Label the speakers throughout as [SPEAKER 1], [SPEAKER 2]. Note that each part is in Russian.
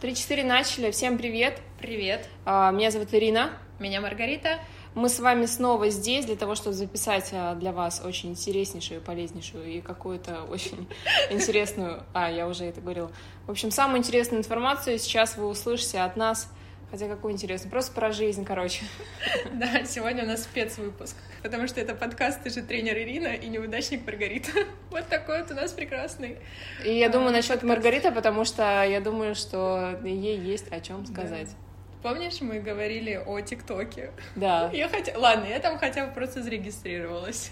[SPEAKER 1] Три-четыре начали. Всем привет.
[SPEAKER 2] Привет.
[SPEAKER 1] А, Меня зовут Ирина.
[SPEAKER 2] Меня Маргарита.
[SPEAKER 1] Мы с вами снова здесь для того, чтобы записать а, для вас очень интереснейшую, полезнейшую и какую-то очень интересную... А, я уже это говорила. В общем, самую интересную информацию сейчас вы услышите от нас. Хотя какую интересную? Просто про жизнь, короче.
[SPEAKER 2] Да, сегодня у нас спецвыпуск, потому что это подкаст «Ты же тренер Ирина» и неудачник Маргарита. Вот такой вот у нас прекрасный.
[SPEAKER 1] И я думаю
[SPEAKER 2] а,
[SPEAKER 1] насчет
[SPEAKER 2] подкаст.
[SPEAKER 1] Маргариты, потому что я думаю, что ей есть о чем сказать.
[SPEAKER 2] Помнишь, мы говорили о ТикТоке?
[SPEAKER 1] Да.
[SPEAKER 2] Я хотя... Ладно, я там хотя бы просто зарегистрировалась.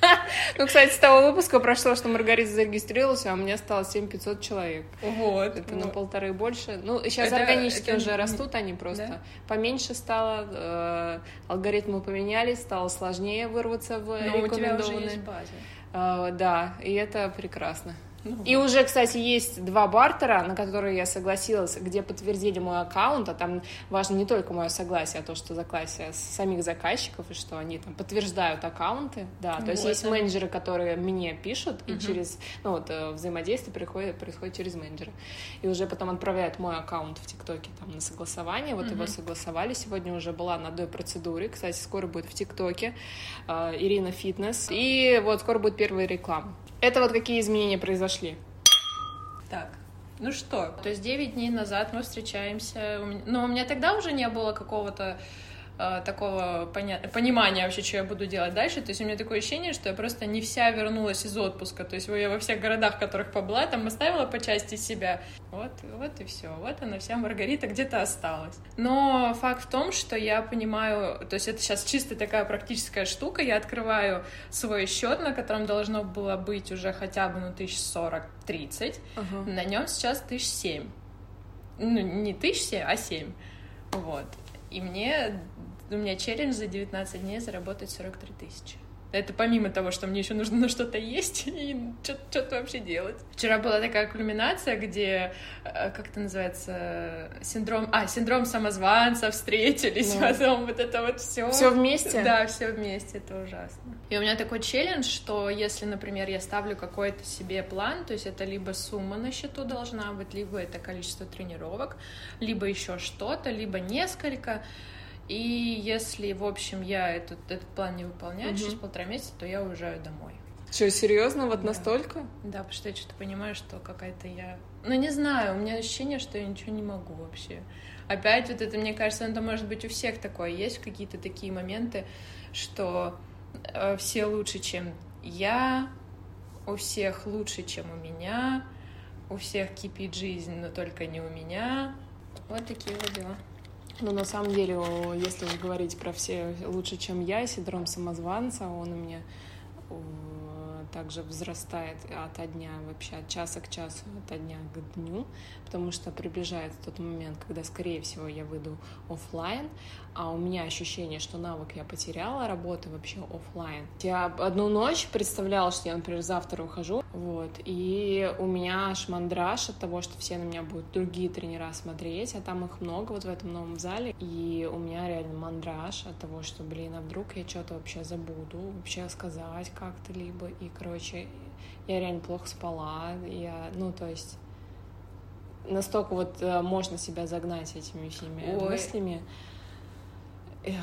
[SPEAKER 1] Ну, кстати, с того выпуска прошло, что Маргарита зарегистрировалась, а у меня стало 7500 человек.
[SPEAKER 2] Вот.
[SPEAKER 1] Это на полторы больше. Ну, сейчас
[SPEAKER 2] Это-
[SPEAKER 1] органически
[SPEAKER 2] это
[SPEAKER 1] уже растут они просто.
[SPEAKER 2] Да?
[SPEAKER 1] Поменьше стало, э, алгоритмы поменялись, стало сложнее вырваться в
[SPEAKER 2] Но у тебя уже
[SPEAKER 1] рекомендованные.
[SPEAKER 2] есть база.
[SPEAKER 1] Э, да, и это прекрасно.
[SPEAKER 2] Ну
[SPEAKER 1] И
[SPEAKER 2] вот.
[SPEAKER 1] уже, кстати, есть два бартера, на которые я согласилась, где подтвердили мой аккаунт, а там важно не только мое согласие, а то, что согласие самих заказчиков, и что они там подтверждают аккаунты, да, то есть
[SPEAKER 2] Вот,
[SPEAKER 1] есть менеджеры, которые мне пишут, и
[SPEAKER 2] Мгм.
[SPEAKER 1] через, ну вот, э, взаимодействие происходит, происходит через менеджера, и уже потом отправляют мой аккаунт в ТикТоке там на согласование, вот его
[SPEAKER 2] Мгм.
[SPEAKER 1] согласовали, сегодня уже была на одной процедуре, кстати, скоро будет в ТикТоке, э, Ирина Фитнес, и вот скоро будет первая реклама. Это вот какие изменения произошли.
[SPEAKER 2] Так, ну что, то есть 9 дней назад мы встречаемся, но у меня тогда уже не было какого-то э, такого поня- понимания вообще, что я буду делать дальше. То есть у меня такое ощущение, что я просто не вся вернулась из отпуска. То есть я во всех городах, в которых побыла, там оставила по части себя. Вот, вот и все. Вот она вся Маргарита где-то осталась. Но факт в том, что я понимаю, то есть это сейчас чисто такая практическая штука. Я открываю свой счет, на котором должно было быть уже хотя бы ну, 1040-30. На нем сейчас тысяч семь. Ну, не тысяч семь, а семь. Вот. И мне, у меня челлендж за 19 дней заработать 43 тысячи. Это помимо того, что мне еще нужно на что-то есть и что-то вообще делать. Вчера была такая кульминация, где, э, как это называется, синдром, а, синдром самозванца, встретились,
[SPEAKER 1] Ну.
[SPEAKER 2] потом вот это вот все.
[SPEAKER 1] Все вместе?
[SPEAKER 2] Да, все вместе, это ужасно. И у меня такой челлендж, что если, например, я ставлю какой-то себе план, то есть это либо сумма на счету должна быть, либо это количество тренировок, либо еще что-то, либо несколько. И если, в общем, я этот, этот план не выполняю
[SPEAKER 1] Мгм.
[SPEAKER 2] через полтора месяца, то я уезжаю домой.
[SPEAKER 1] Что, серьезно, вот
[SPEAKER 2] Да.
[SPEAKER 1] настолько?
[SPEAKER 2] Да, потому что я что-то понимаю, что какая-то я... Ну, не знаю, у меня ощущение, что я ничего не могу вообще. Опять вот это, мне кажется, это может быть у всех такое. Есть какие-то такие моменты, что э, все лучше, чем я, у всех лучше, чем у меня, у всех кипит жизнь, но только не у меня. Вот такие вот дела.
[SPEAKER 1] Ну, на самом деле, если уж говорить про все лучше, чем я, синдром самозванца, он у меня также взрастает от дня, вообще от часа к часу, от дня к дню, потому что приближается тот момент, когда, скорее всего, я выйду оффлайн, а у меня ощущение, что навык я потеряла, работы вообще оффлайн. Я одну ночь представляла, что я, например, завтра ухожу, вот, и у меня аж мандраж от того, что все на меня будут другие тренера смотреть, а там их много вот в этом новом зале, и у меня реально мандраж от того, что, блин, а вдруг я что-то вообще забуду, вообще сказать как-то либо, и, короче, я реально плохо спала, я, ну, то есть настолько вот э, можно себя загнать этими всеми
[SPEAKER 2] Ой.
[SPEAKER 1] мыслями. Ой,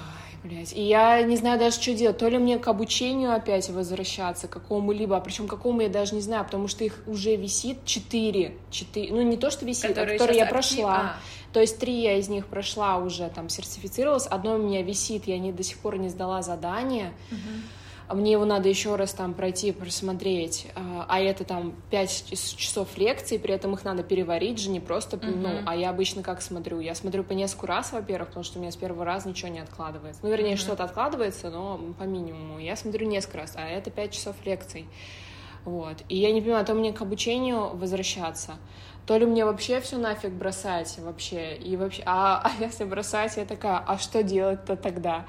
[SPEAKER 1] блядь. И я не знаю даже, что делать. То ли мне к обучению опять возвращаться, какому-либо, причем какому я даже не знаю, потому что их уже висит четыре. четыре ну, не то, что висит, а которые я
[SPEAKER 2] актив-
[SPEAKER 1] прошла.
[SPEAKER 2] А,
[SPEAKER 1] То есть три я из них прошла уже, там, сертифицировалась. Одно у меня висит, я не, до сих пор не сдала задание.
[SPEAKER 2] мгм.
[SPEAKER 1] А Мне его надо еще раз там пройти, просмотреть, а а это там 5 часов лекций, при этом их надо переварить же, не просто,
[SPEAKER 2] Мгм.
[SPEAKER 1] ну, а я обычно как смотрю? Я смотрю по несколько раз, во-первых, потому что у меня с первого раза ничего не откладывается. Ну, вернее,
[SPEAKER 2] Мгм.
[SPEAKER 1] что-то откладывается, но по минимуму. Я смотрю несколько раз, а это 5 часов лекций. Вот. И я не понимаю, то мне к обучению возвращаться, то ли мне вообще все нафиг бросать вообще, и вообще, а, а если бросать, я такая, а что делать-то тогда?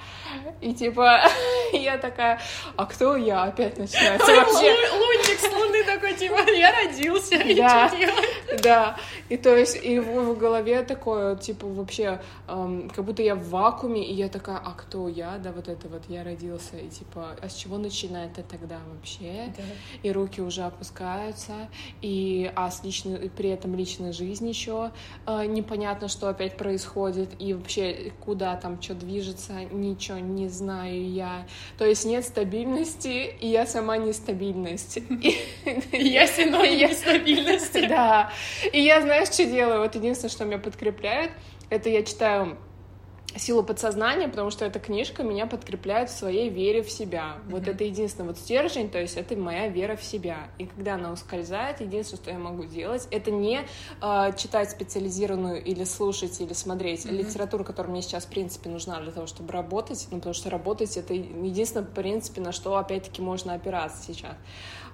[SPEAKER 1] И типа, я такая, а кто я? Опять начинается вообще.
[SPEAKER 2] Лу- Лунтик с луны такой, типа, я родился, и
[SPEAKER 1] Да.
[SPEAKER 2] что делать?
[SPEAKER 1] Да, и то есть и в, голове такое, типа, вообще, как будто я в вакууме, и я такая, а кто я? Да, вот это вот, я родился, и типа, а с чего начинает это тогда вообще? И руки уже опускаются, и а с личной, при этом там личная жизнь еще э, непонятно, что опять происходит, и вообще куда там что движется, ничего не знаю я. То есть нет стабильности, и я сама нестабильность.
[SPEAKER 2] Я синоним нестабильности.
[SPEAKER 1] Да. И я, знаешь, что делаю? Вот единственное, что меня подкрепляет, это я читаю силу подсознания, потому что эта книжка меня подкрепляет в своей вере в себя. Mm-hmm. Вот это единственный вот стержень, то есть это моя вера в себя. И когда она ускользает, единственное, что я могу делать, это не э, читать специализированную или слушать или смотреть mm-hmm. литературу, которая мне сейчас в принципе нужна для того, чтобы работать, ну потому что работать это единственное в принципе на что опять-таки можно опираться сейчас.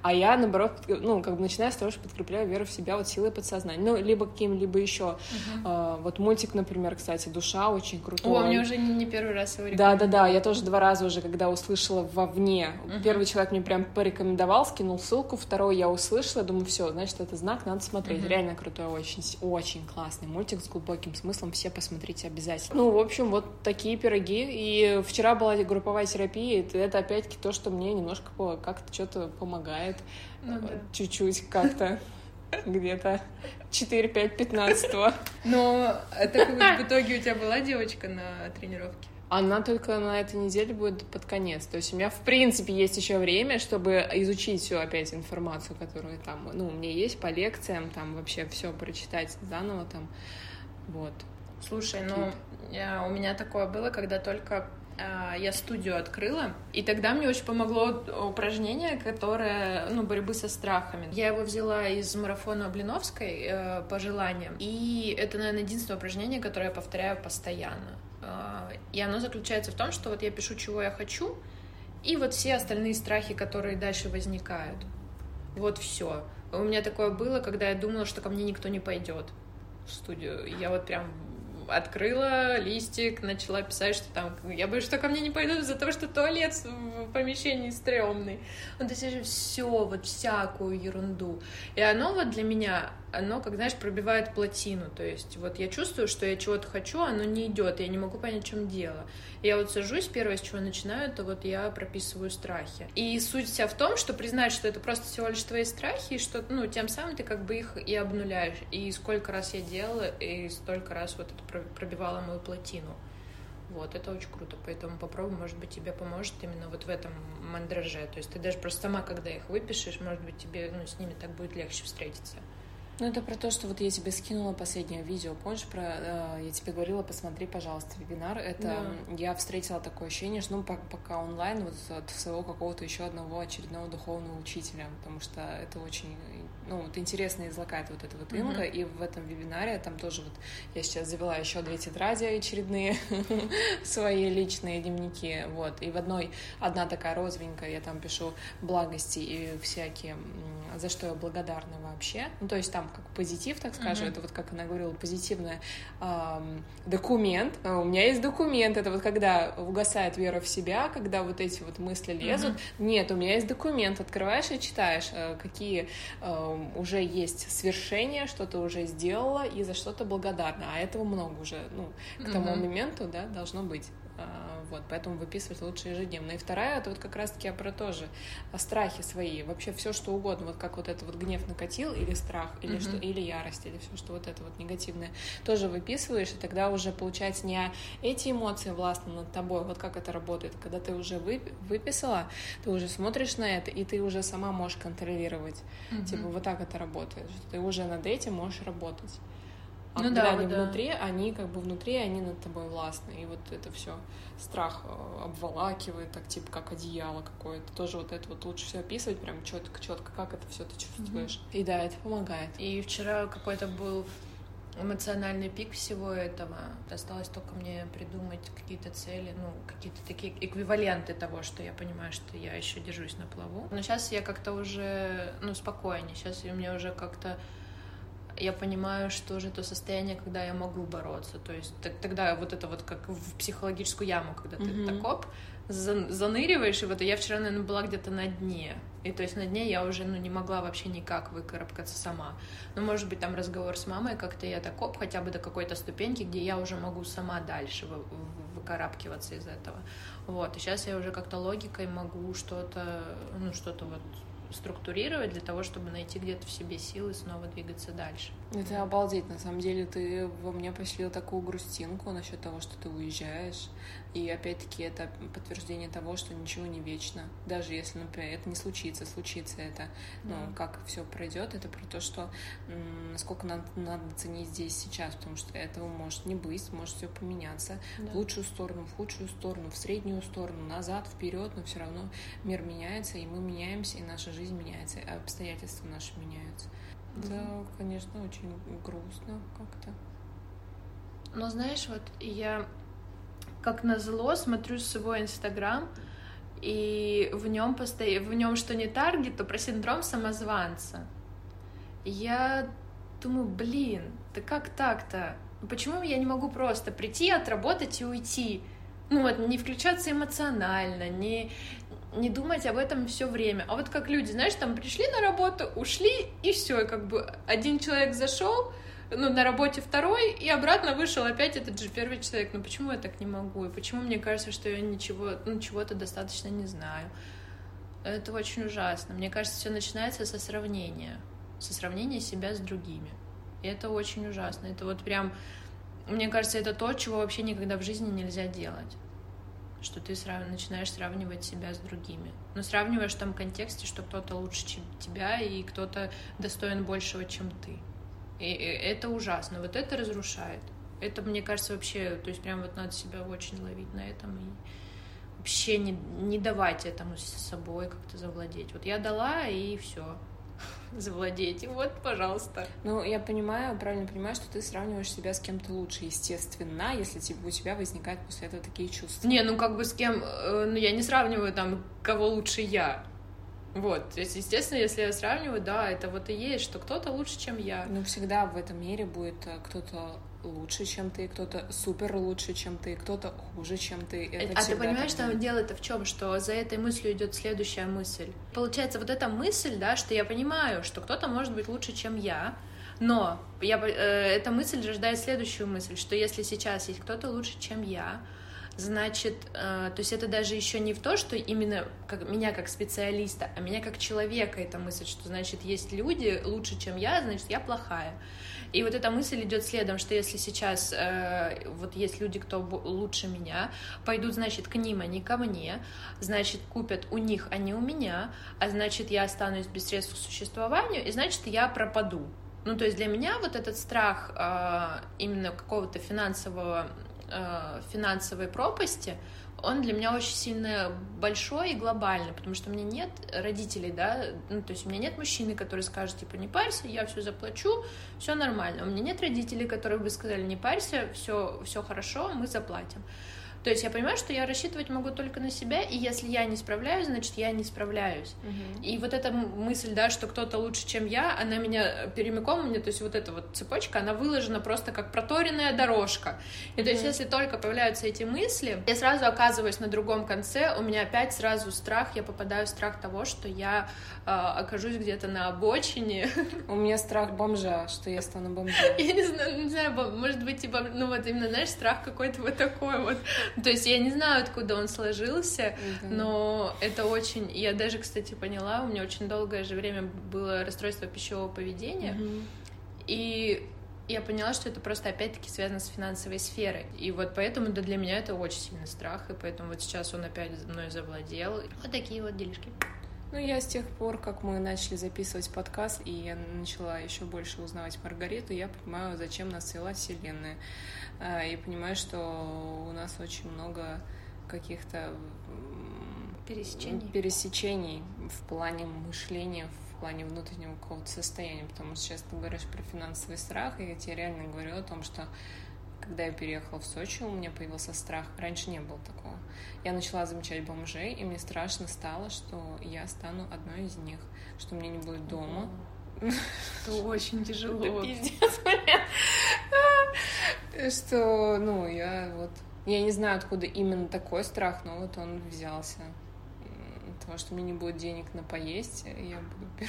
[SPEAKER 1] А я, наоборот, ну, как бы начинаю с того, что подкрепляю веру в себя вот силой подсознания. Ну, либо каким-либо еще. Uh-huh. А, вот мультик, например, кстати, «Душа» очень крутой.
[SPEAKER 2] О, мне уже не, не первый раз его
[SPEAKER 1] Да-да-да, я тоже два раза уже, когда услышала вовне. Uh-huh. Первый человек мне прям порекомендовал, скинул ссылку, второй я услышала, думаю, все, значит, это знак, надо смотреть. Uh-huh. Реально крутой, очень, очень классный мультик с глубоким смыслом, все посмотрите обязательно. Ну, в общем, вот такие пироги. И вчера была групповая терапия, и это опять-таки то, что мне немножко как-то что-то помогает знает ну, да. чуть-чуть как-то где-то 4, 5, 15
[SPEAKER 2] Но это в итоге у тебя была девочка на тренировке?
[SPEAKER 1] Она только на этой неделе будет под конец. То есть у меня, в принципе, есть еще время, чтобы изучить всю опять информацию, которую там, ну, у меня есть по лекциям, там вообще все прочитать заново там. Вот.
[SPEAKER 2] Слушай, ну, я, у меня такое было, когда только я студию открыла, и тогда мне очень помогло упражнение, которое, ну, борьбы со страхами. Я его взяла из марафона Блиновской э, по желаниям, и это, наверное, единственное упражнение, которое я повторяю постоянно. Э, и оно заключается в том, что вот я пишу, чего я хочу, и вот все остальные страхи, которые дальше возникают. Вот все. У меня такое было, когда я думала, что ко мне никто не пойдет в студию. Я вот прям открыла листик, начала писать, что там, я боюсь, что ко мне не пойдут из-за того, что туалет в помещении стрёмный. Ну, то есть все, вот всякую ерунду. И оно вот для меня, оно, как, знаешь, пробивает плотину, то есть вот я чувствую, что я чего-то хочу, оно не идет, я не могу понять, в чем дело. Я вот сажусь, первое, с чего начинаю, это вот я прописываю страхи. И суть вся в том, что признать, что это просто всего лишь твои страхи, и что, ну, тем самым ты как бы их и обнуляешь. И сколько раз я делала, и столько раз вот это пробивала мою плотину. Вот, это очень круто, поэтому попробуй, может быть, тебе поможет именно вот в этом мандраже. То есть ты даже просто сама, когда их выпишешь, может быть, тебе ну, с ними так будет легче встретиться.
[SPEAKER 1] Ну, это про то, что вот я тебе скинула последнее видео, помнишь, про, э, я тебе говорила, посмотри, пожалуйста, вебинар. Это да. я встретила такое ощущение, что, ну, пока онлайн, вот от своего какого-то еще одного очередного духовного учителя, потому что это очень, ну, вот интересно излагает вот эта вот инка, mm-hmm. и в этом вебинаре там тоже вот я сейчас завела еще две тетради очередные, свои личные дневники, вот, и в одной одна такая розовенькая, я там пишу благости и всякие, за что я благодарна вообще, ну, то есть там как позитив, так скажем, mm-hmm. это вот как она говорила, позитивный эм, документ. А у меня есть документ, это вот когда угасает вера в себя, когда вот эти вот мысли лезут. Mm-hmm. Нет, у меня есть документ, открываешь и читаешь, э, какие э, уже есть свершения, что ты уже сделала и за что то благодарна. А этого много уже, ну, к тому mm-hmm. моменту, да, должно быть. А, вот, поэтому выписывать лучше ежедневно. И вторая, это вот как раз-таки про тоже страхи свои, вообще все что угодно, вот как вот это вот гнев накатил, или страх, или mm-hmm. что, или ярость, или все, что вот это вот негативное, тоже выписываешь, и тогда уже получается не эти эмоции властны над тобой, вот как это работает, когда ты уже выписала, ты уже смотришь на это, и ты уже сама можешь контролировать, mm-hmm. типа вот так это работает, ты уже над этим можешь работать. А ну, когда да, они да. внутри, они как бы внутри, они над тобой властны. И вот это все страх э, обволакивает, так типа как одеяло какое-то. Тоже вот это вот лучше все описывать прям четко, четко, как это все ты чувствуешь. Mm-hmm. И да, это помогает.
[SPEAKER 2] И вчера какой-то был эмоциональный пик всего этого. Осталось только мне придумать какие-то цели, ну, какие-то такие эквиваленты того, что я понимаю, что я еще держусь на плаву. Но сейчас я как-то уже, ну, спокойнее. Сейчас у меня уже как-то я понимаю, что же то состояние, когда я могу бороться. То есть тогда вот это вот как в психологическую яму, когда ты mm-hmm. так оп, заныриваешь, и вот я вчера, наверное, была где-то на дне. И то есть на дне я уже ну, не могла вообще никак выкарабкаться сама. Ну, может быть, там разговор с мамой, как-то я так оп, хотя бы до какой-то ступеньки, где я уже могу сама дальше вы, выкарабкиваться из этого. Вот, и сейчас я уже как-то логикой могу что-то, ну, что-то вот структурировать для того, чтобы найти где-то в себе силы снова двигаться дальше.
[SPEAKER 1] Это обалдеть, на самом деле ты во мне поселил такую грустинку насчет того, что ты уезжаешь, и опять-таки это подтверждение того, что ничего не вечно, даже если, например, это не случится, случится это, ну, mm. как все пройдет, это про то, что насколько надо, надо ценить здесь сейчас, потому что этого может не быть, может все поменяться да. в лучшую сторону, в худшую сторону, в среднюю сторону, назад, вперед, но все равно мир меняется, и мы меняемся, и наша жизнь меняется, и обстоятельства наши меняются. Mm-hmm. Да, конечно, очень грустно как-то.
[SPEAKER 2] Но знаешь, вот я как назло смотрю свой инстаграм, и в нем постоянно, в нем что не таргет, то про синдром самозванца. Я думаю, блин, да как так-то? Почему я не могу просто прийти, отработать и уйти? Ну вот, не включаться эмоционально, не, не думать об этом все время. А вот как люди, знаешь, там пришли на работу, ушли, и все, как бы один человек зашел, ну, на работе второй, и обратно вышел опять этот же первый человек. Ну, почему я так не могу? И почему мне кажется, что я ничего, ну, чего-то достаточно не знаю? Это очень ужасно. Мне кажется, все начинается со сравнения. Со сравнения себя с другими. И это очень ужасно. Это вот прям... Мне кажется, это то, чего вообще никогда в жизни нельзя делать. Что ты срав... начинаешь сравнивать себя с другими. Но сравниваешь в том контексте, что кто-то лучше, чем тебя, и кто-то достоин большего, чем ты. И это ужасно. Вот это разрушает. Это, мне кажется, вообще, то есть прям вот надо себя очень ловить на этом и вообще не, не давать этому с собой как-то завладеть. Вот я дала, и все завладеть. И вот, пожалуйста.
[SPEAKER 1] Ну, я понимаю, правильно понимаю, что ты сравниваешь себя с кем-то лучше, естественно, если у тебя возникают после этого такие чувства.
[SPEAKER 2] Не, ну как бы с кем... Э, ну, я не сравниваю там, кого лучше я. Вот, то есть, естественно, если я сравниваю, да, это вот и есть, что кто-то лучше, чем я.
[SPEAKER 1] Ну, всегда в этом мире будет э, кто-то лучше, чем ты, кто-то супер лучше, чем ты, кто-то хуже, чем ты.
[SPEAKER 2] Это а ты понимаешь, что дело-то в чем, что за этой мыслью идет следующая мысль. Получается, вот эта мысль, да, что я понимаю, что кто-то может быть лучше, чем я, но я, э, эта мысль рождает следующую мысль, что если сейчас есть кто-то лучше, чем я, значит, э, то есть это даже еще не в то, что именно как, меня как специалиста, а меня как человека эта мысль, что значит есть люди лучше, чем я, значит я плохая. И вот эта мысль идет следом, что если сейчас э, вот есть люди, кто лучше меня, пойдут, значит, к ним, а не ко мне, значит, купят у них, а не у меня, а значит, я останусь без средств к существованию, и значит, я пропаду. Ну, то есть для меня вот этот страх э, именно какого-то финансового э, финансовой пропасти, он для меня очень сильно большой и глобальный, потому что у меня нет родителей, да, ну, то есть у меня нет мужчины, который скажет, типа, не парься, я все заплачу, все нормально. У меня нет родителей, которые бы сказали, не парься, все, все хорошо, мы заплатим. То есть я понимаю, что я рассчитывать могу только на себя, и если я не справляюсь, значит, я не справляюсь. Угу. И вот эта мысль, да, что кто-то лучше, чем я, она меня перемяком, мне, то есть вот эта вот цепочка, она выложена просто как проторенная дорожка. И то есть если только появляются эти мысли, я сразу оказываюсь на другом конце, у меня опять сразу страх, я попадаю в страх того, что я э, окажусь где-то на обочине.
[SPEAKER 1] У меня страх бомжа, что я стану бомжом.
[SPEAKER 2] Я не знаю, не знаю, может быть, типа, ну вот именно, знаешь, страх какой-то вот такой вот То есть я не знаю, откуда он сложился, но это очень... Я даже, кстати, поняла, у меня очень долгое же время было расстройство пищевого поведения, и я поняла, что это просто опять-таки связано с финансовой сферой. И вот поэтому да, для меня это очень сильный страх, и поэтому вот сейчас он опять мной завладел. Вот такие вот делишки.
[SPEAKER 1] Ну, я с тех пор, как мы начали записывать подкаст, и я начала еще больше узнавать Маргариту, я понимаю, зачем нас свела Вселенная. А, и понимаю, что у нас очень много каких-то
[SPEAKER 2] пересечений.
[SPEAKER 1] пересечений в плане мышления, в плане внутреннего какого-то состояния, потому что сейчас ты говоришь про финансовый страх, и я тебе реально говорю о том, что когда я переехала в Сочи, у меня появился страх. Раньше не было такого. Я начала замечать бомжей, и мне страшно стало, что я стану одной из них, что меня не будет дома.
[SPEAKER 2] Это очень тяжело.
[SPEAKER 1] Да пиздец, Что, ну, я вот... Я не знаю, откуда именно такой страх, но вот он взялся. Того, что мне не будет денег на поесть, я буду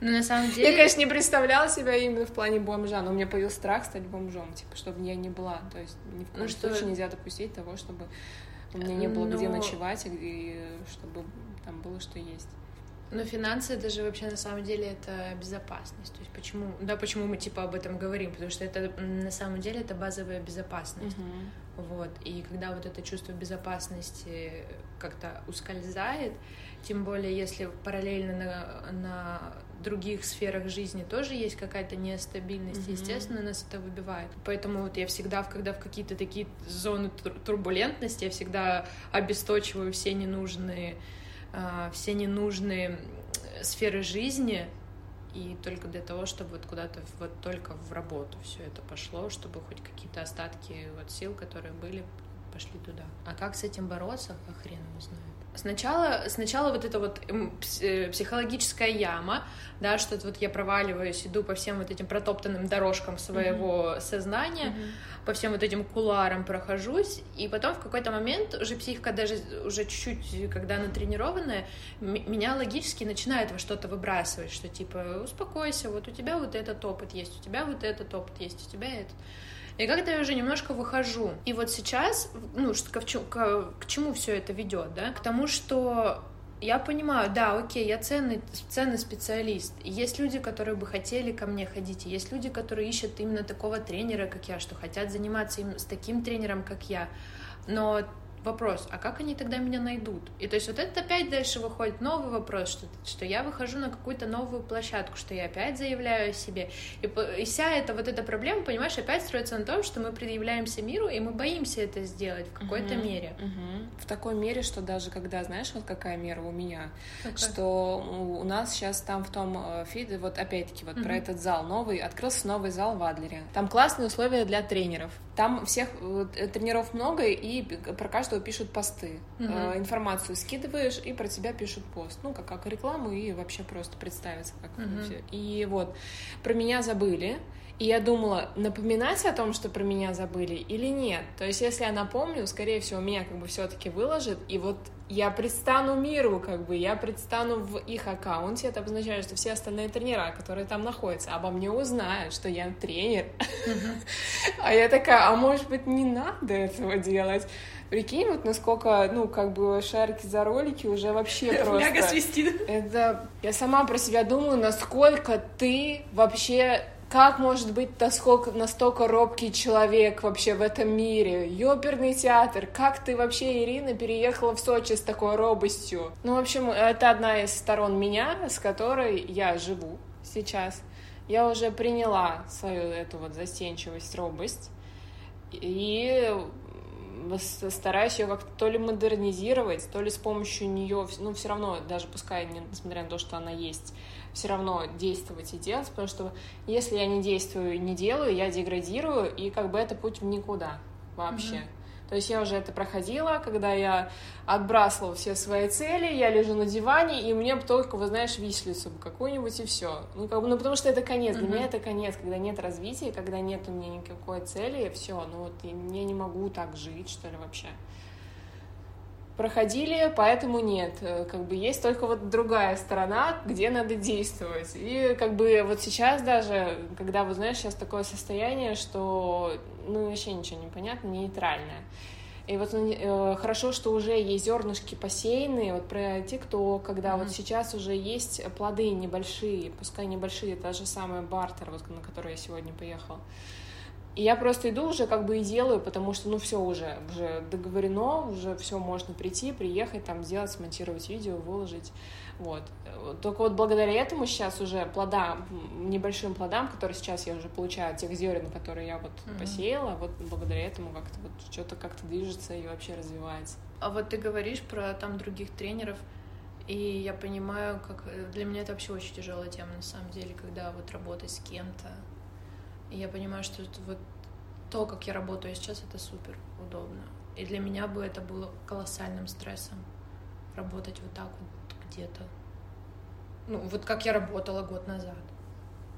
[SPEAKER 2] но на самом деле...
[SPEAKER 1] Я, конечно, не представляла себя именно в плане бомжа, но у меня появился страх стать бомжом, типа, чтобы я не была. То есть ни в коем ну, случае что... нельзя допустить того, чтобы у меня не было но... где ночевать, и чтобы там было что есть.
[SPEAKER 2] Но финансы это же вообще на самом деле это безопасность. То есть почему, да, почему мы типа об этом говорим? Потому что это на самом деле это базовая безопасность. Uh-huh. Вот. И когда вот это чувство безопасности как-то ускользает, тем более если параллельно на, на других сферах жизни тоже есть какая-то нестабильность, mm-hmm. естественно, нас это выбивает. Поэтому вот я всегда, когда в какие-то такие зоны турбулентности, я всегда обесточиваю все ненужные а, все ненужные сферы жизни, и только для того, чтобы вот куда-то вот только в работу все это пошло, чтобы хоть какие-то остатки вот сил, которые были, пошли туда. А как с этим бороться, хрен его знает. Сначала, сначала вот эта вот э, психологическая яма, да, что вот я проваливаюсь, иду по всем вот этим протоптанным дорожкам своего mm-hmm. сознания, mm-hmm. по всем вот этим куларам прохожусь, и потом в какой-то момент уже психика даже уже чуть-чуть, когда она тренированная, меня логически начинает во что-то выбрасывать, что типа успокойся, вот у тебя вот этот опыт есть, у тебя вот этот опыт есть, у тебя этот. И как-то я уже немножко выхожу. И вот сейчас, ну, что, к, к, чему все это ведет, да? К тому, что я понимаю, да, окей, я ценный, ценный специалист. Есть люди, которые бы хотели ко мне ходить, есть люди, которые ищут именно такого тренера, как я, что хотят заниматься им с таким тренером, как я. Но вопрос, а как они тогда меня найдут? И то есть вот это опять дальше выходит новый вопрос, что, что я выхожу на какую-то новую площадку, что я опять заявляю о себе. И, и вся эта вот эта проблема, понимаешь, опять строится на том, что мы предъявляемся миру, и мы боимся это сделать в какой-то
[SPEAKER 1] угу,
[SPEAKER 2] мере.
[SPEAKER 1] Угу. В такой мере, что даже когда, знаешь, вот какая мера у меня, okay. что у нас сейчас там в том э, фиде, вот опять-таки вот угу. про этот зал новый, открылся новый зал в Адлере. Там классные условия для тренеров. Там всех э, тренеров много, и про каждого пишут посты. Угу. Э, информацию скидываешь, и про тебя пишут пост. Ну, как, как рекламу, и вообще просто представиться. Как угу. все. И вот, про меня забыли. И я думала, напоминать о том, что про меня забыли или нет. То есть, если я напомню, скорее всего, меня как бы все-таки выложит, и вот я предстану миру, как бы, я предстану в их аккаунте, это обозначает, что все остальные тренера, которые там находятся, обо мне узнают, что я тренер. А я такая, а может быть, не надо этого делать? Прикинь, вот насколько, ну, как бы шарики за ролики уже вообще просто... Мега свистит. Это... Я сама про себя думаю, насколько ты вообще как может быть насколько, настолько робкий человек вообще в этом мире? Ёперный театр, как ты вообще, Ирина, переехала в Сочи с такой робостью? Ну, в общем, это одна из сторон меня, с которой я живу сейчас. Я уже приняла свою эту вот застенчивость, робость, и стараюсь ее как-то то ли модернизировать, то ли с помощью нее, ну, все равно, даже пускай, несмотря на то, что она есть, все равно действовать и делать, потому что если я не действую и не делаю, я деградирую, и как бы это путь в никуда вообще. Mm-hmm. То есть я уже это проходила, когда я отбрасывала все свои цели, я лежу на диване, и мне только, вы знаешь, виселицу какую-нибудь, и все. Ну, как бы, ну, потому что это конец, для mm-hmm. меня это конец, когда нет развития, когда нет у меня никакой цели, все, ну, вот, я не могу так жить, что ли, вообще проходили, поэтому нет. Э, как бы есть только вот другая сторона, где надо действовать. И как бы вот сейчас даже, когда, вот знаешь, сейчас такое состояние, что ну вообще ничего не понятно, нейтральное. И вот э, хорошо, что уже есть зернышки посеянные, вот про ТикТок, когда mm-hmm. вот сейчас уже есть плоды небольшие, пускай небольшие, та же самая бартер, вот на который я сегодня поехала. И я просто иду уже как бы и делаю, потому что, ну, все уже, уже договорено, уже все можно прийти, приехать, там, сделать, смонтировать видео, выложить, вот. Только вот благодаря этому сейчас уже плодам, небольшим плодам, которые сейчас я уже получаю от тех зерен, которые я вот mm-hmm. посеяла, вот благодаря этому как-то вот что-то как-то движется и вообще развивается.
[SPEAKER 2] А вот ты говоришь про там других тренеров, и я понимаю, как э, для меня это вообще очень тяжелая тема на самом деле, когда вот работать с кем-то, и я понимаю, что это вот то, как я работаю сейчас, это супер удобно. И для меня бы это было колоссальным стрессом работать вот так вот где-то. Ну, вот как я работала год назад.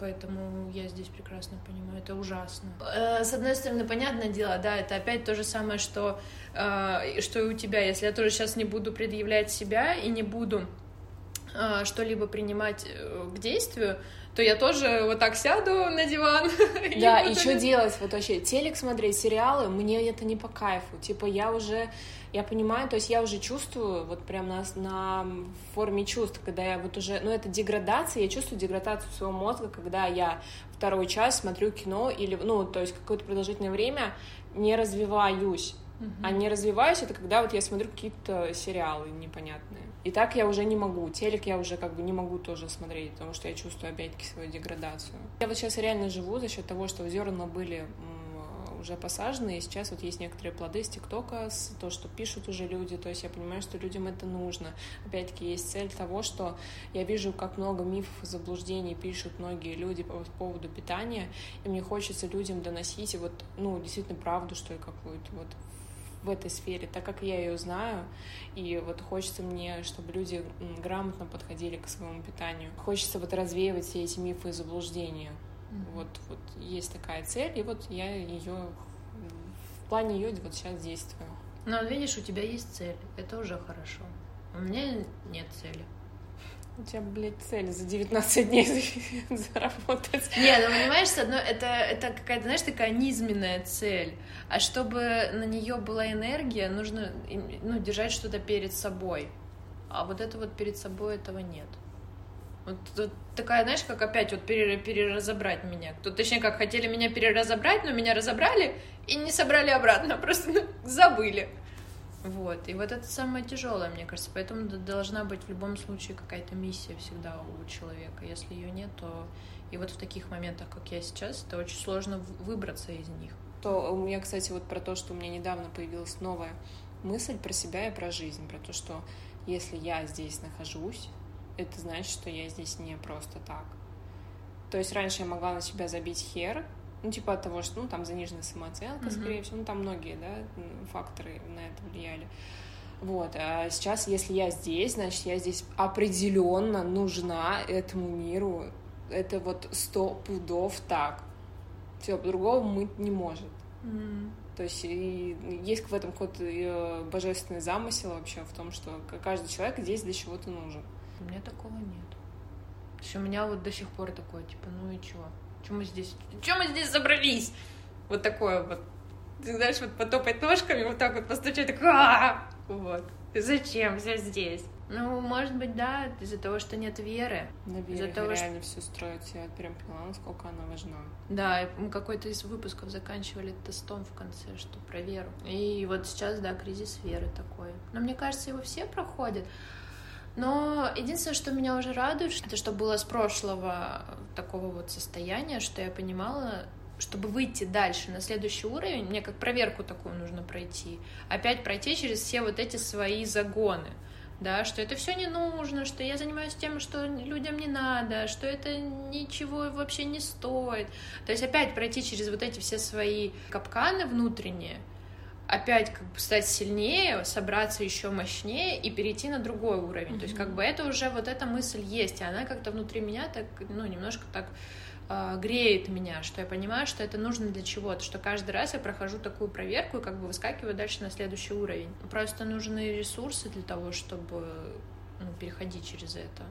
[SPEAKER 2] Поэтому я здесь прекрасно понимаю, это ужасно. Э, с одной стороны, понятное дело, да, это опять то же самое, что, э, что и у тебя. Если я тоже сейчас не буду предъявлять себя и не буду э, что-либо принимать к действию, то я тоже вот так сяду на диван.
[SPEAKER 1] Да, и что делать вот вообще? Телек смотреть, сериалы, мне это не по кайфу. Типа я уже, я понимаю, то есть я уже чувствую вот прям на, на форме чувств, когда я вот уже, ну это деградация, я чувствую деградацию своего мозга, когда я второй час смотрю кино или, ну, то есть какое-то продолжительное время не развиваюсь. Uh-huh. А не развиваюсь, это когда вот я смотрю какие-то сериалы непонятные. И так я уже не могу. Телек я уже как бы не могу тоже смотреть, потому что я чувствую опять-таки свою деградацию. Я вот сейчас реально живу за счет того, что зерна были уже посажены, и сейчас вот есть некоторые плоды с ТикТока, с то, что пишут уже люди, то есть я понимаю, что людям это нужно. Опять-таки есть цель того, что я вижу, как много мифов и заблуждений пишут многие люди по поводу питания, и мне хочется людям доносить вот, ну, действительно правду, что ли, какую-то вот в этой сфере, так как я ее знаю, и вот хочется мне, чтобы люди грамотно подходили к своему питанию. Хочется вот развеивать все эти мифы и заблуждения. Mm-hmm. Вот, вот есть такая цель, и вот я ее в плане ее вот сейчас действую.
[SPEAKER 2] Ну, видишь, у тебя есть цель, это уже хорошо. У меня нет цели.
[SPEAKER 1] У тебя, блядь, цель за 19 дней заработать.
[SPEAKER 2] Не, ну понимаешь, с одной, это, это какая-то, знаешь, такая низменная цель. А чтобы на нее была энергия, нужно ну, держать что-то перед собой. А вот это вот перед собой этого нет. Вот, вот такая, знаешь, как опять вот переразобрать меня. Тут, точнее, как хотели меня переразобрать, но меня разобрали и не собрали обратно, просто ну, забыли. Вот, и вот это самое тяжелое, мне кажется, поэтому должна быть в любом случае какая-то миссия всегда у человека. Если ее нет, то и вот в таких моментах, как я сейчас, это очень сложно выбраться из них.
[SPEAKER 1] То у меня, кстати, вот про то, что у меня недавно появилась новая мысль про себя и про жизнь, про то, что если я здесь нахожусь, это значит, что я здесь не просто так. То есть раньше я могла на себя забить хер, ну, типа от того, что, ну, там заниженная самооценка, mm-hmm. скорее всего, ну, там многие, да, факторы на это влияли. Вот, а сейчас, если я здесь, значит, я здесь определенно нужна этому миру. Это вот сто пудов так. Все, по-другому быть не может. Mm-hmm. То есть и есть в этом какой-то э, божественный замысел вообще в том, что каждый человек здесь для чего-то нужен.
[SPEAKER 2] У меня такого нет. То есть у меня вот до сих пор такое, типа, ну и чё? Чё мы здесь? Чё мы здесь собрались? Вот такое вот. Ты знаешь, вот потопать ножками, вот так вот постучать, так а Вот. Зачем все здесь? Ну, может быть, да, из-за того, что нет веры.
[SPEAKER 1] На вере из-за того, реально что... все строится. Я прям поняла, насколько она важна.
[SPEAKER 2] Да, мы какой-то из выпусков заканчивали тестом в конце, что про веру. И вот сейчас, да, кризис веры такой. Но мне кажется, его все проходят. Но единственное, что меня уже радует, это что было с прошлого такого вот состояния, что я понимала, чтобы выйти дальше на следующий уровень, мне как проверку такую нужно пройти. Опять пройти через все вот эти свои загоны да, что это все не нужно, что я занимаюсь тем, что людям не надо, что это ничего вообще не стоит. То есть опять пройти через вот эти все свои капканы внутренние, опять как бы стать сильнее, собраться еще мощнее и перейти на другой уровень. Mm-hmm. То есть как бы это уже вот эта мысль есть, и она как-то внутри меня так, ну, немножко так э, греет меня, что я понимаю, что это нужно для чего-то, что каждый раз я прохожу такую проверку и как бы выскакиваю дальше на следующий уровень. Просто нужны ресурсы для того, чтобы ну, переходить через это.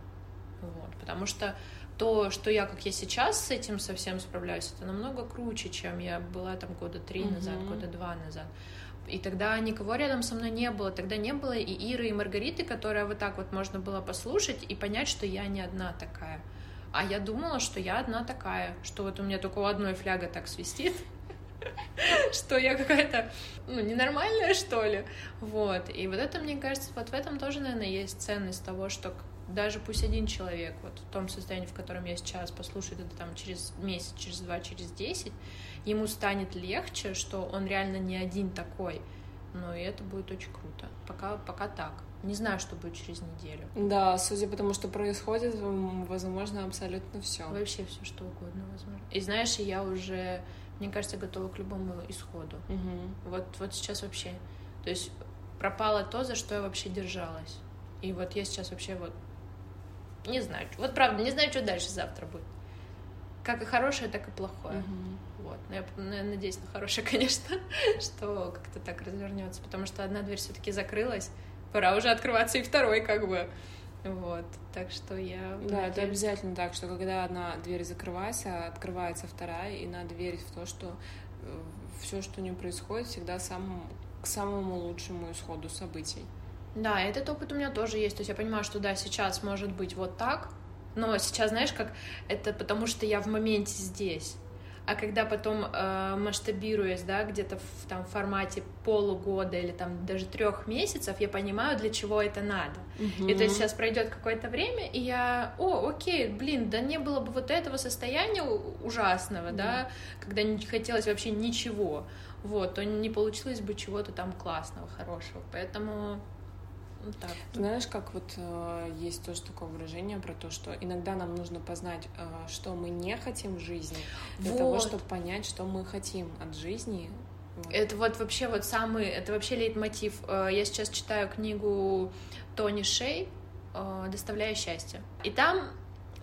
[SPEAKER 2] Вот. Потому что то, что я, как я сейчас с этим совсем справляюсь, это намного круче, чем я была там года три mm-hmm. назад, года два назад. И тогда никого рядом со мной не было. Тогда не было и Иры, и Маргариты, которая вот так вот можно было послушать и понять, что я не одна такая. А я думала, что я одна такая, что вот у меня только у одной фляга так свистит, что я какая-то, ну, ненормальная, что ли. Вот. И вот это, мне кажется, вот в этом тоже, наверное, есть ценность того, что даже пусть один человек вот в том состоянии, в котором я сейчас, послушает это там через месяц, через два, через десять, ему станет легче, что он реально не один такой. Ну, и это будет очень круто. Пока, пока так. Не знаю, что будет через неделю.
[SPEAKER 1] Да, судя по тому, что происходит, возможно, абсолютно все.
[SPEAKER 2] Вообще все, что угодно, возможно. И знаешь, я уже, мне кажется, готова к любому исходу. Угу. Вот, вот сейчас вообще. То есть пропало то, за что я вообще держалась. И вот я сейчас вообще вот не знаю. Вот правда, не знаю, что дальше завтра будет. Как и хорошее, так и плохое. Угу. Вот. Но я, надеюсь на хорошее, конечно, что как-то так развернется, потому что одна дверь все-таки закрылась, пора уже открываться и второй, как бы. Вот, так что я...
[SPEAKER 1] Да, надеюсь... это обязательно так, что когда одна дверь закрывается, открывается вторая, и надо верить в то, что э, все, что не происходит, всегда сам, к самому лучшему исходу событий.
[SPEAKER 2] Да, этот опыт у меня тоже есть. То есть я понимаю, что да, сейчас может быть вот так, но сейчас, знаешь, как это потому что я в моменте здесь а когда потом э, масштабируясь, да, где-то в там формате полугода или там даже трех месяцев, я понимаю, для чего это надо. Mm-hmm. И то есть сейчас пройдет какое-то время, и я, о, окей, блин, да не было бы вот этого состояния ужасного, mm-hmm. да, когда не хотелось вообще ничего, вот, то не получилось бы чего-то там классного, хорошего, поэтому
[SPEAKER 1] ну, так. Знаешь, как вот э, есть тоже такое выражение про то, что иногда нам нужно познать, э, что мы не хотим в жизни, для вот. того, чтобы понять, что мы хотим от жизни.
[SPEAKER 2] Вот. Это вот вообще вот самый, это вообще лейтмотив. Э, я сейчас читаю книгу Тони Шей э, «Доставляя счастье». И там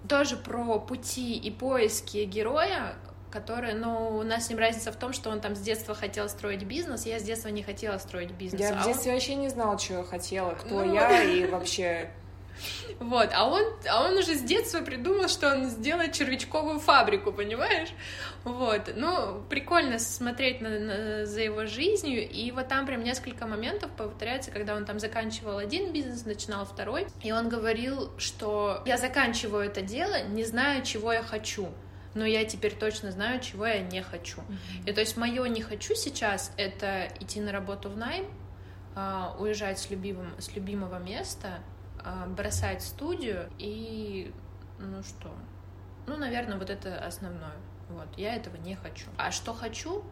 [SPEAKER 2] тоже про пути и поиски героя, который, ну, у нас с ним разница в том, что он там с детства хотел строить бизнес, я с детства не хотела строить бизнес.
[SPEAKER 1] Я а в детстве он... вообще не знала, что я хотела, кто ну... я и вообще...
[SPEAKER 2] Вот, а он, а он уже с детства придумал, что он сделает червячковую фабрику, понимаешь? Вот, ну, прикольно смотреть на, на, за его жизнью, и вот там прям несколько моментов повторяется, когда он там заканчивал один бизнес, начинал второй, и он говорил, что я заканчиваю это дело, не знаю, чего я хочу но я теперь точно знаю, чего я не хочу. Mm-hmm. И то есть мое не хочу сейчас это идти на работу в найм, а, уезжать с, любимым, с любимого места, а, бросать студию и ну что, ну наверное вот это основное. Вот я этого не хочу. А что хочу,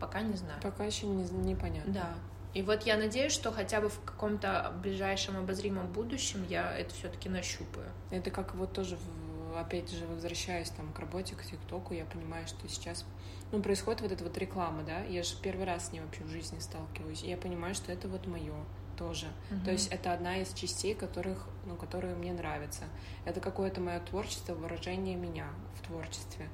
[SPEAKER 2] пока не знаю.
[SPEAKER 1] Пока еще не непонятно.
[SPEAKER 2] Да. И вот я надеюсь, что хотя бы в каком-то ближайшем обозримом будущем я это все-таки нащупаю.
[SPEAKER 1] Это как вот тоже в опять же, возвращаясь там к работе, к ТикТоку, я понимаю, что сейчас, ну, происходит вот эта вот реклама, да, я же первый раз с ней вообще в жизни сталкиваюсь, и я понимаю, что это вот мое тоже. Mm-hmm. То есть это одна из частей, которых, ну, которые мне нравятся. Это какое-то мое творчество, выражение меня в творчестве.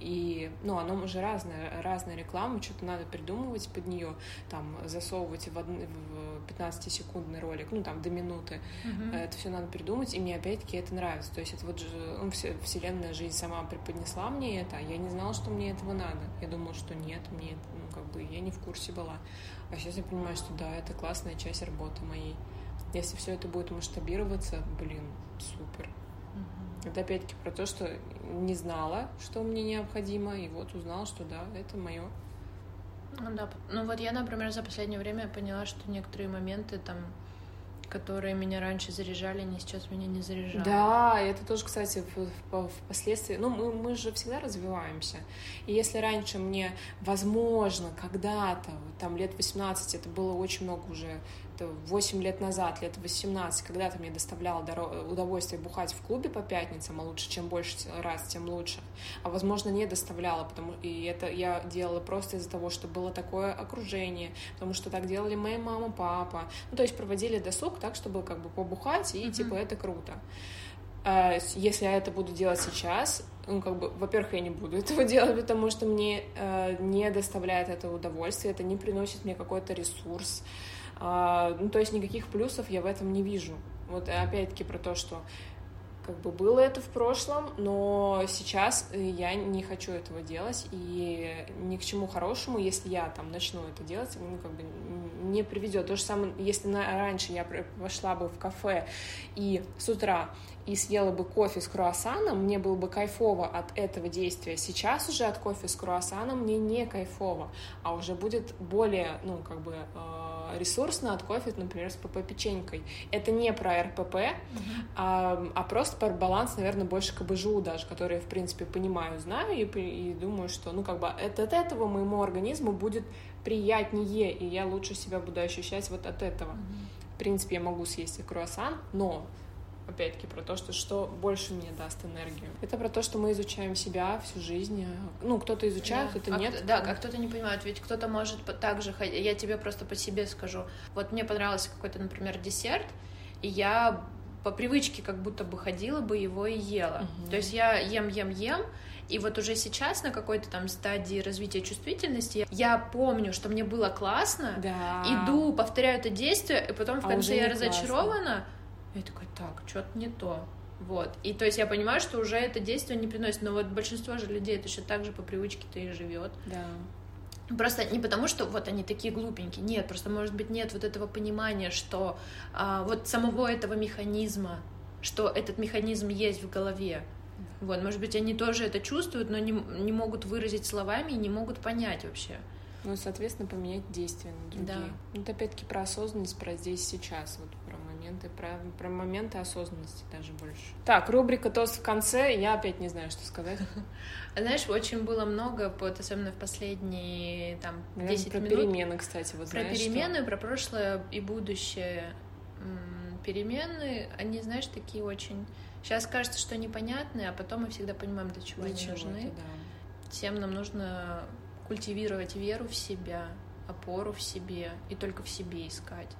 [SPEAKER 1] И, ну, оно уже разное, разная реклама, что-то надо придумывать под нее, там, засовывать в, од... в 15-секундный ролик, ну, там, до минуты. Mm-hmm. Это все надо придумать, и мне, опять-таки, это нравится. То есть это вот ну, вселенная жизнь сама преподнесла мне это, а я не знала, что мне этого надо. Я думала, что нет, мне, ну, как бы, я не в курсе была. А сейчас я понимаю, что да, это классная часть работы моей. Если все это будет масштабироваться, блин, супер. Это опять-таки про то, что не знала, что мне необходимо, и вот узнала, что да, это мое.
[SPEAKER 2] Ну да, ну вот я, например, за последнее время поняла, что некоторые моменты там которые меня раньше заряжали, они сейчас меня не заряжают.
[SPEAKER 1] Да, это тоже, кстати, впоследствии... Ну, мы, мы же всегда развиваемся. И если раньше мне, возможно, когда-то, там, лет 18, это было очень много уже 8 лет назад, лет 18, когда-то мне доставляло удовольствие бухать в клубе по пятницам, а лучше, чем больше раз, тем лучше. А, возможно, не доставляло, потому и это я делала просто из-за того, что было такое окружение, потому что так делали моя мама, папа. Ну, то есть проводили досуг так, чтобы как бы побухать, и, mm-hmm. типа, это круто. А, если я это буду делать сейчас, ну, как бы, во-первых, я не буду этого делать, потому что мне э, не доставляет это удовольствие, это не приносит мне какой-то ресурс, ну, то есть никаких плюсов я в этом не вижу. Вот опять-таки про то, что как бы было это в прошлом, но сейчас я не хочу этого делать, и ни к чему хорошему, если я там начну это делать, ну, как бы не приведет. То же самое, если на, раньше я пошла бы в кафе и с утра и съела бы кофе с круассаном, мне было бы кайфово от этого действия. Сейчас уже от кофе с круассаном мне не кайфово, а уже будет более, ну, как бы, э, ресурсно от кофе, например, с ПП-печенькой. Это не про РПП, uh-huh. а, а просто про баланс, наверное, больше КБЖУ даже, который я, в принципе, понимаю, знаю и, и думаю, что, ну, как бы, это, от этого моему организму будет приятнее, и я лучше себя буду ощущать вот от этого. Uh-huh. В принципе, я могу съесть и круассан, но опять-таки про то, что что больше мне даст энергию. Это про то, что мы изучаем себя всю жизнь. Ну, кто-то изучает, да. кто-то а нет.
[SPEAKER 2] Да, а кто-то не понимает, ведь кто-то может также Я тебе просто по себе скажу. Вот мне понравился какой-то, например, десерт, и я по привычке как будто бы ходила бы его и ела. Угу. То есть я ем, ем, ем, и вот уже сейчас на какой-то там стадии развития чувствительности я помню, что мне было классно, да. иду, повторяю это действие, и потом в а конце я разочарована. Классно Я такая, так, что-то не то. Вот. И то есть я понимаю, что уже это действие не приносит. Но вот большинство же людей точно так же по привычке-то и живет.
[SPEAKER 1] Да.
[SPEAKER 2] Просто не потому, что вот они такие глупенькие, нет, просто может быть нет вот этого понимания, что а, вот самого этого механизма, что этот механизм есть в голове. Вот, может быть, они тоже это чувствуют, но не, не могут выразить словами и не могут понять вообще.
[SPEAKER 1] Ну соответственно, поменять действия на другие. Да. Это опять-таки про осознанность, про здесь сейчас, вот про моменты, про, про моменты осознанности даже больше. Так, рубрика «Тост в конце», я опять не знаю, что сказать.
[SPEAKER 2] Знаешь, очень было много, вот, особенно в последние там, 10
[SPEAKER 1] про
[SPEAKER 2] минут.
[SPEAKER 1] Про перемены, кстати, вот
[SPEAKER 2] Про знаешь, перемены, что? про прошлое и будущее. Перемены, они, знаешь, такие очень... Сейчас кажется, что непонятные, а потом мы всегда понимаем, для чего для они чего нужны. да. Всем нам нужно культивировать веру в себя, опору в себе и только в себе искать.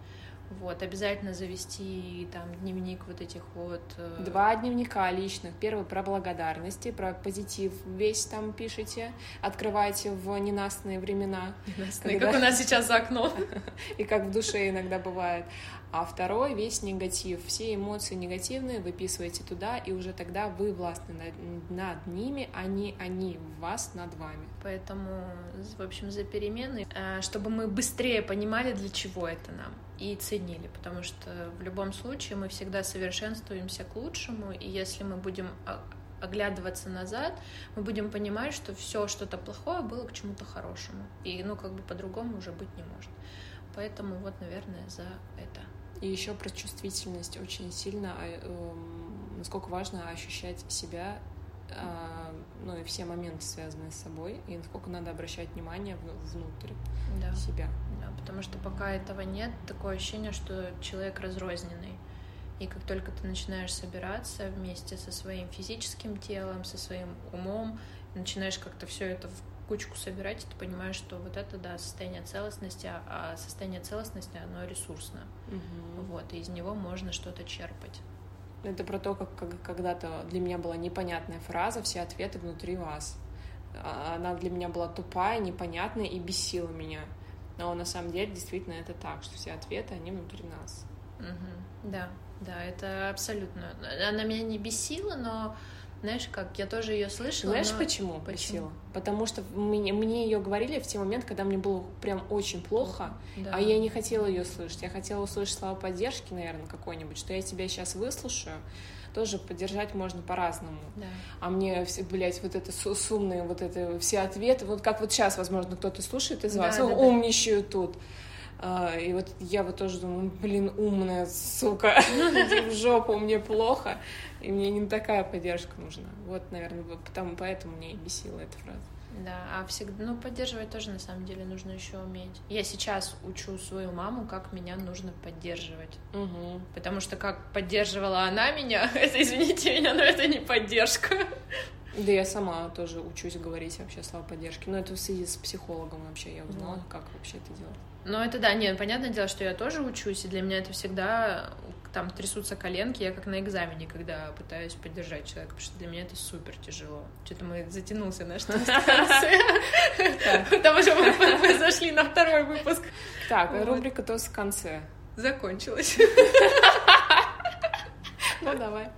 [SPEAKER 2] Вот, обязательно завести там дневник вот этих вот...
[SPEAKER 1] Э... Два дневника личных. Первый про благодарности, про позитив весь там пишите. Открывайте в ненастные времена.
[SPEAKER 2] Ненастные, когда... как у нас сейчас за окном.
[SPEAKER 1] И как в душе иногда бывает а второй весь негатив. Все эмоции негативные выписываете туда, и уже тогда вы властны над, над ними, а не они вас над вами.
[SPEAKER 2] Поэтому, в общем, за перемены, э, чтобы мы быстрее понимали, для чего это нам, и ценили, потому что в любом случае мы всегда совершенствуемся к лучшему, и если мы будем оглядываться назад, мы будем понимать, что все что-то плохое было к чему-то хорошему. И, ну, как бы по-другому уже быть не может. Поэтому вот, наверное, за это.
[SPEAKER 1] И еще про чувствительность очень сильно, а, эм, насколько важно ощущать себя, а, ну и все моменты, связанные с собой, и насколько надо обращать внимание внутрь да. себя.
[SPEAKER 2] Да, потому что пока этого нет, такое ощущение, что человек разрозненный. И как только ты начинаешь собираться вместе со своим физическим телом, со своим умом, начинаешь как-то все это кучку собирать, и ты понимаешь, что вот это, да, состояние целостности, а состояние целостности, оно ресурсно. Угу. Вот, и из него можно что-то черпать.
[SPEAKER 1] Это про то, как, как когда-то для меня была непонятная фраза «все ответы внутри вас». А, она для меня была тупая, непонятная и бесила меня. Но на самом деле действительно это так, что все ответы, они внутри нас.
[SPEAKER 2] Угу. Да, да, это абсолютно. Она меня не бесила, но знаешь, как я тоже ее слышала.
[SPEAKER 1] Знаешь, но... почему? Почему? Потому что мне, мне ее говорили в те моменты, когда мне было прям очень плохо, да. а я не хотела ее слышать. Я хотела услышать слова поддержки, наверное, какой-нибудь, что я тебя сейчас выслушаю. Тоже поддержать можно по-разному.
[SPEAKER 2] Да.
[SPEAKER 1] А мне, блядь, вот это сумные, вот это все ответы, вот как вот сейчас, возможно, кто-то слушает из вас, да, да, умничают да. тут. А, и вот я вот тоже думаю, блин, умная сука, в жопу, мне плохо, и мне не такая поддержка нужна. Вот, наверное, потому, поэтому мне и бесила эта фраза.
[SPEAKER 2] Да, а всегда, ну, поддерживать тоже на самом деле нужно еще уметь. Я сейчас учу свою маму, как меня нужно поддерживать.
[SPEAKER 1] Угу.
[SPEAKER 2] Потому что как поддерживала она меня, это, извините меня, но это не поддержка.
[SPEAKER 1] Да я сама тоже учусь говорить вообще слова поддержки. Но это в связи с психологом вообще я узнала, как вообще это делать.
[SPEAKER 2] Ну, это да, нет, понятное дело, что я тоже учусь, и для меня это всегда там трясутся коленки, я как на экзамене, когда пытаюсь поддержать человека, потому что для меня это супер тяжело. Что-то мы затянулся наш Потому что мы зашли на второй выпуск.
[SPEAKER 1] Так, рубрика «Тост в конце».
[SPEAKER 2] Закончилась.
[SPEAKER 1] Ну, давай.